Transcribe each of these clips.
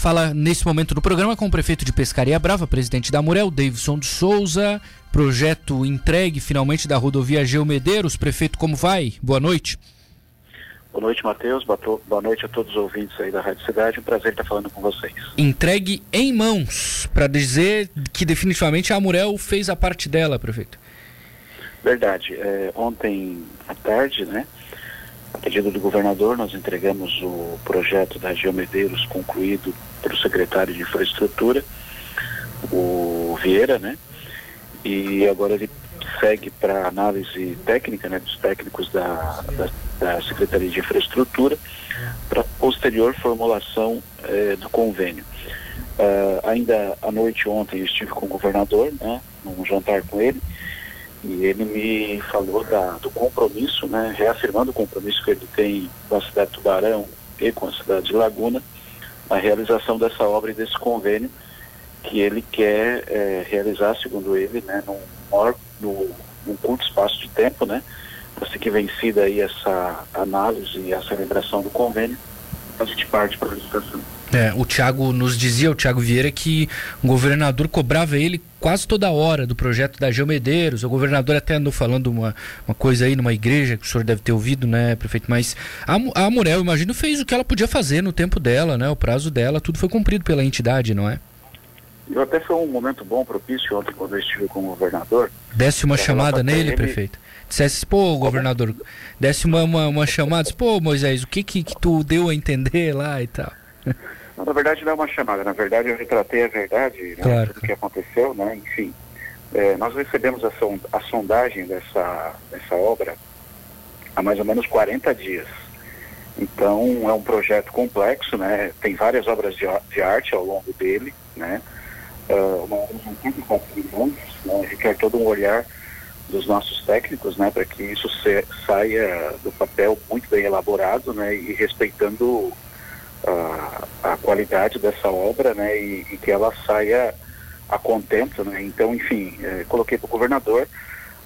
gente fala nesse momento do programa com o prefeito de Pescaria Brava, presidente da Murel, Davidson de Souza. Projeto entregue finalmente da rodovia Geomedeiros. Prefeito, como vai? Boa noite. Boa noite, Matheus. Boa noite a todos os ouvintes aí da Rádio Cidade. Um prazer estar falando com vocês. Entregue em mãos, para dizer que definitivamente a Amurel fez a parte dela, prefeito. Verdade. É, ontem à tarde, né, a pedido do governador, nós entregamos o projeto da Geomedeiros concluído para o secretário de Infraestrutura, o Vieira, né, e agora ele segue para análise técnica, né, dos técnicos da, da, da Secretaria de Infraestrutura, para posterior formulação eh, do convênio. Uh, ainda à noite ontem eu estive com o governador, né, num jantar com ele, e ele me falou da, do compromisso, né, reafirmando o compromisso que ele tem com a cidade de Tubarão e com a cidade de Laguna, a realização dessa obra e desse convênio que ele quer é, realizar, segundo ele, né, num, maior, no, num curto espaço de tempo, né, assim que vencida aí essa análise e a celebração do convênio, a gente parte para a licitação. É, o Tiago nos dizia, o Tiago Vieira, que o governador cobrava ele quase toda hora do projeto da Geomedeiros. O governador até andou falando uma, uma coisa aí numa igreja que o senhor deve ter ouvido, né, prefeito? Mas a, a Amurel, imagino, fez o que ela podia fazer no tempo dela, né? O prazo dela, tudo foi cumprido pela entidade, não é? Eu até foi um momento bom, propício ontem, quando eu estive com o governador. Desse uma chamada nele, ele... prefeito? Dissesse, pô, governador, desse uma, uma, uma chamada, disse, pô, Moisés, o que, que que tu deu a entender lá e tal? Não, na verdade não é uma chamada, na verdade eu retratei a verdade, né, claro. tudo que aconteceu, né, enfim. É, nós recebemos a, sond a sondagem dessa, dessa obra há mais ou menos 40 dias. Então é um projeto complexo, né? Tem várias obras de, de arte ao longo dele, né? Uh, uma obra de 84 milhões, né? requer todo um olhar dos nossos técnicos, né? Para que isso se, saia do papel muito bem elaborado, né? E respeitando a qualidade dessa obra, né, e, e, que ela saia a contento, né. Então, enfim, é, coloquei para o governador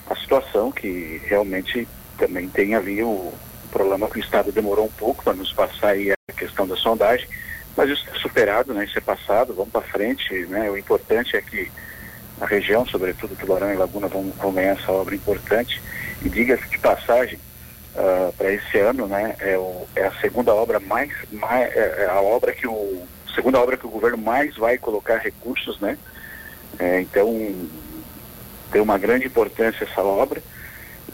a situação que realmente também tem ali o, problema que o Estado demorou um pouco para nos passar aí a questão da sondagem, mas isso é superado, né, isso é passado, vamos para frente, né, o importante é que a região, sobretudo Tubarão e Laguna, vão, vão ganhar essa obra importante, e diga-se de passagem, uh, ah, para esse ano, né? É, o, é, a segunda obra mais, mais é, é a obra que o segunda obra que o governo mais vai colocar recursos, né? É, então tem uma grande importância essa obra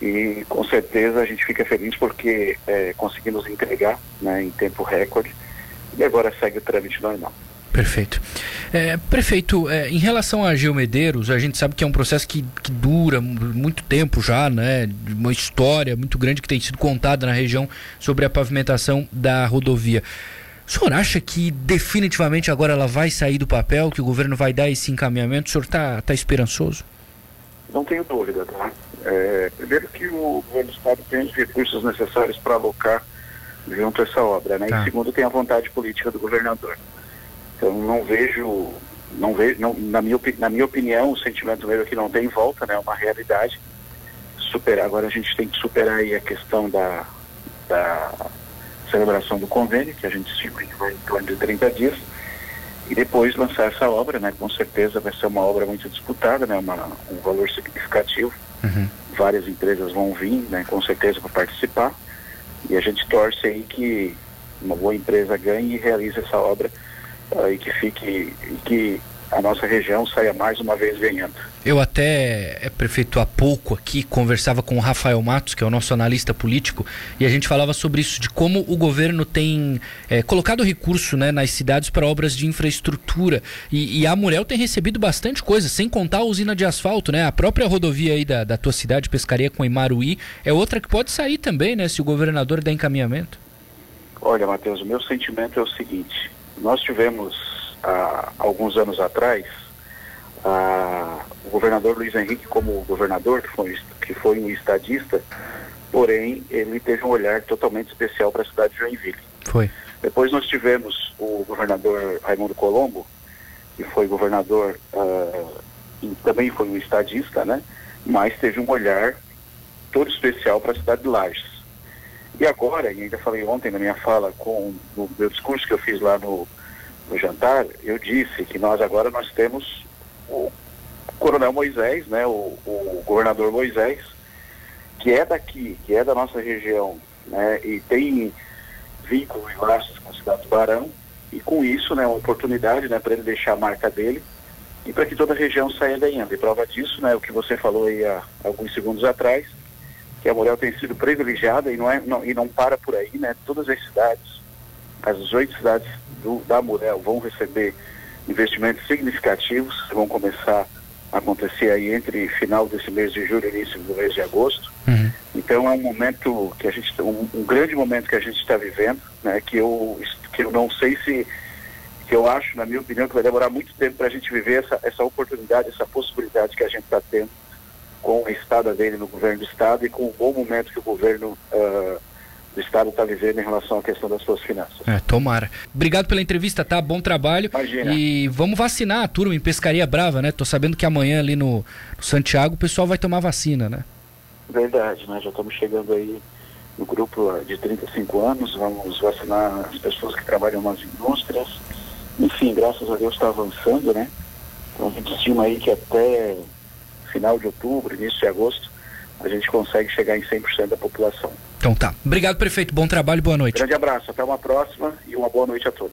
e com certeza a gente fica feliz porque é, conseguimos entregar né, em tempo recorde e agora segue o trâmite normal. Perfeito. É, prefeito, é, em relação a Geomedeiros, a gente sabe que é um processo que, que dura muito tempo já, né? Uma história muito grande que tem sido contada na região sobre a pavimentação da rodovia. O senhor acha que definitivamente agora ela vai sair do papel, que o governo vai dar esse encaminhamento? O senhor está tá esperançoso? Não tenho dúvida, tá? É, primeiro que o governo do Estado tem os recursos necessários para alocar junto a essa obra, né? Tá. E segundo, tem a vontade política do governador. Então não vejo, não vejo, não, na, minha, na minha opinião, o sentimento meu é que não tem volta, né? É uma realidade. Superar, agora a gente tem que superar aí a questão da, da celebração do convênio, que a gente estima que vai em torno de 30 dias, e depois lançar essa obra, né? Com certeza vai ser uma obra muito disputada, né? Uma, um valor significativo. Uhum. Várias empresas vão vir, né? Com certeza para participar. E a gente torce aí que uma boa empresa ganhe e realize essa obra e que fique e que a nossa região saia mais uma vez ganhando. Eu até, é, prefeito, há pouco aqui conversava com o Rafael Matos, que é o nosso analista político, e a gente falava sobre isso, de como o governo tem é, colocado recurso né, nas cidades para obras de infraestrutura. E, e, a Murel tem recebido bastante coisa, sem contar a usina de asfalto, né? A própria rodovia aí da, da tua cidade, Pescaria com Imaruí, é outra que pode sair também, né? Se o governador der encaminhamento. Olha, Matheus, o meu sentimento é o seguinte nós tivemos, há alguns anos atrás, o governador Luiz Henrique como governador, que foi, que foi um estadista, porém ele teve um olhar totalmente especial para a cidade de Joinville. Foi. Depois nós tivemos o governador Raimundo Colombo, que foi governador uh, e também foi um estadista, né? Mas teve um olhar todo especial para a cidade de Lages. E agora, e ainda falei ontem na minha fala, com no meu discurso que eu fiz lá no, no jantar, eu disse que nós agora nós temos o Coronel Moisés, né, o, o governador Moisés, que é daqui, que é da nossa região, né, e tem vínculo e laços com a cidade do Barão, e com isso, né, uma oportunidade, né, para ele deixar a marca dele e para que toda a região saia ganhando. E prova disso, né, o que você falou aí há alguns segundos atrás, que a Morel tem sido privilegiada e não, é, não, e não para por aí, né, todas as cidades, as oito cidades do, da Morel vão receber investimentos significativos, vão começar a acontecer aí entre final desse mês de julho e início do mês de agosto. Uhum. Então é um momento que a gente, um, um grande momento que a gente está vivendo, né, que eu, que eu não sei se que eu acho, na minha opinião, que vai demorar muito tempo para a gente viver essa, essa oportunidade, essa possibilidade que a gente está tendo com a estada dele no governo do Estado e com o bom momento que o governo uh, do Estado está vivendo em relação à questão das suas finanças. É, tomara. Obrigado pela entrevista, tá? Bom trabalho. Imagina. E vamos vacinar a turma em Pescaria Brava, né? Tô sabendo que amanhã ali no, no Santiago o pessoal vai tomar vacina, né? Verdade, né? Já estamos chegando aí no grupo de 35 anos, vamos vacinar as pessoas que trabalham nas indústrias, enfim, graças a Deus está avançando, né? Então a gente estima aí que até final de outubro, início de agosto, a gente consegue chegar em 100% da população. Então tá. Obrigado, prefeito. Bom trabalho, boa noite. Grande abraço, até uma próxima e uma boa noite a todos.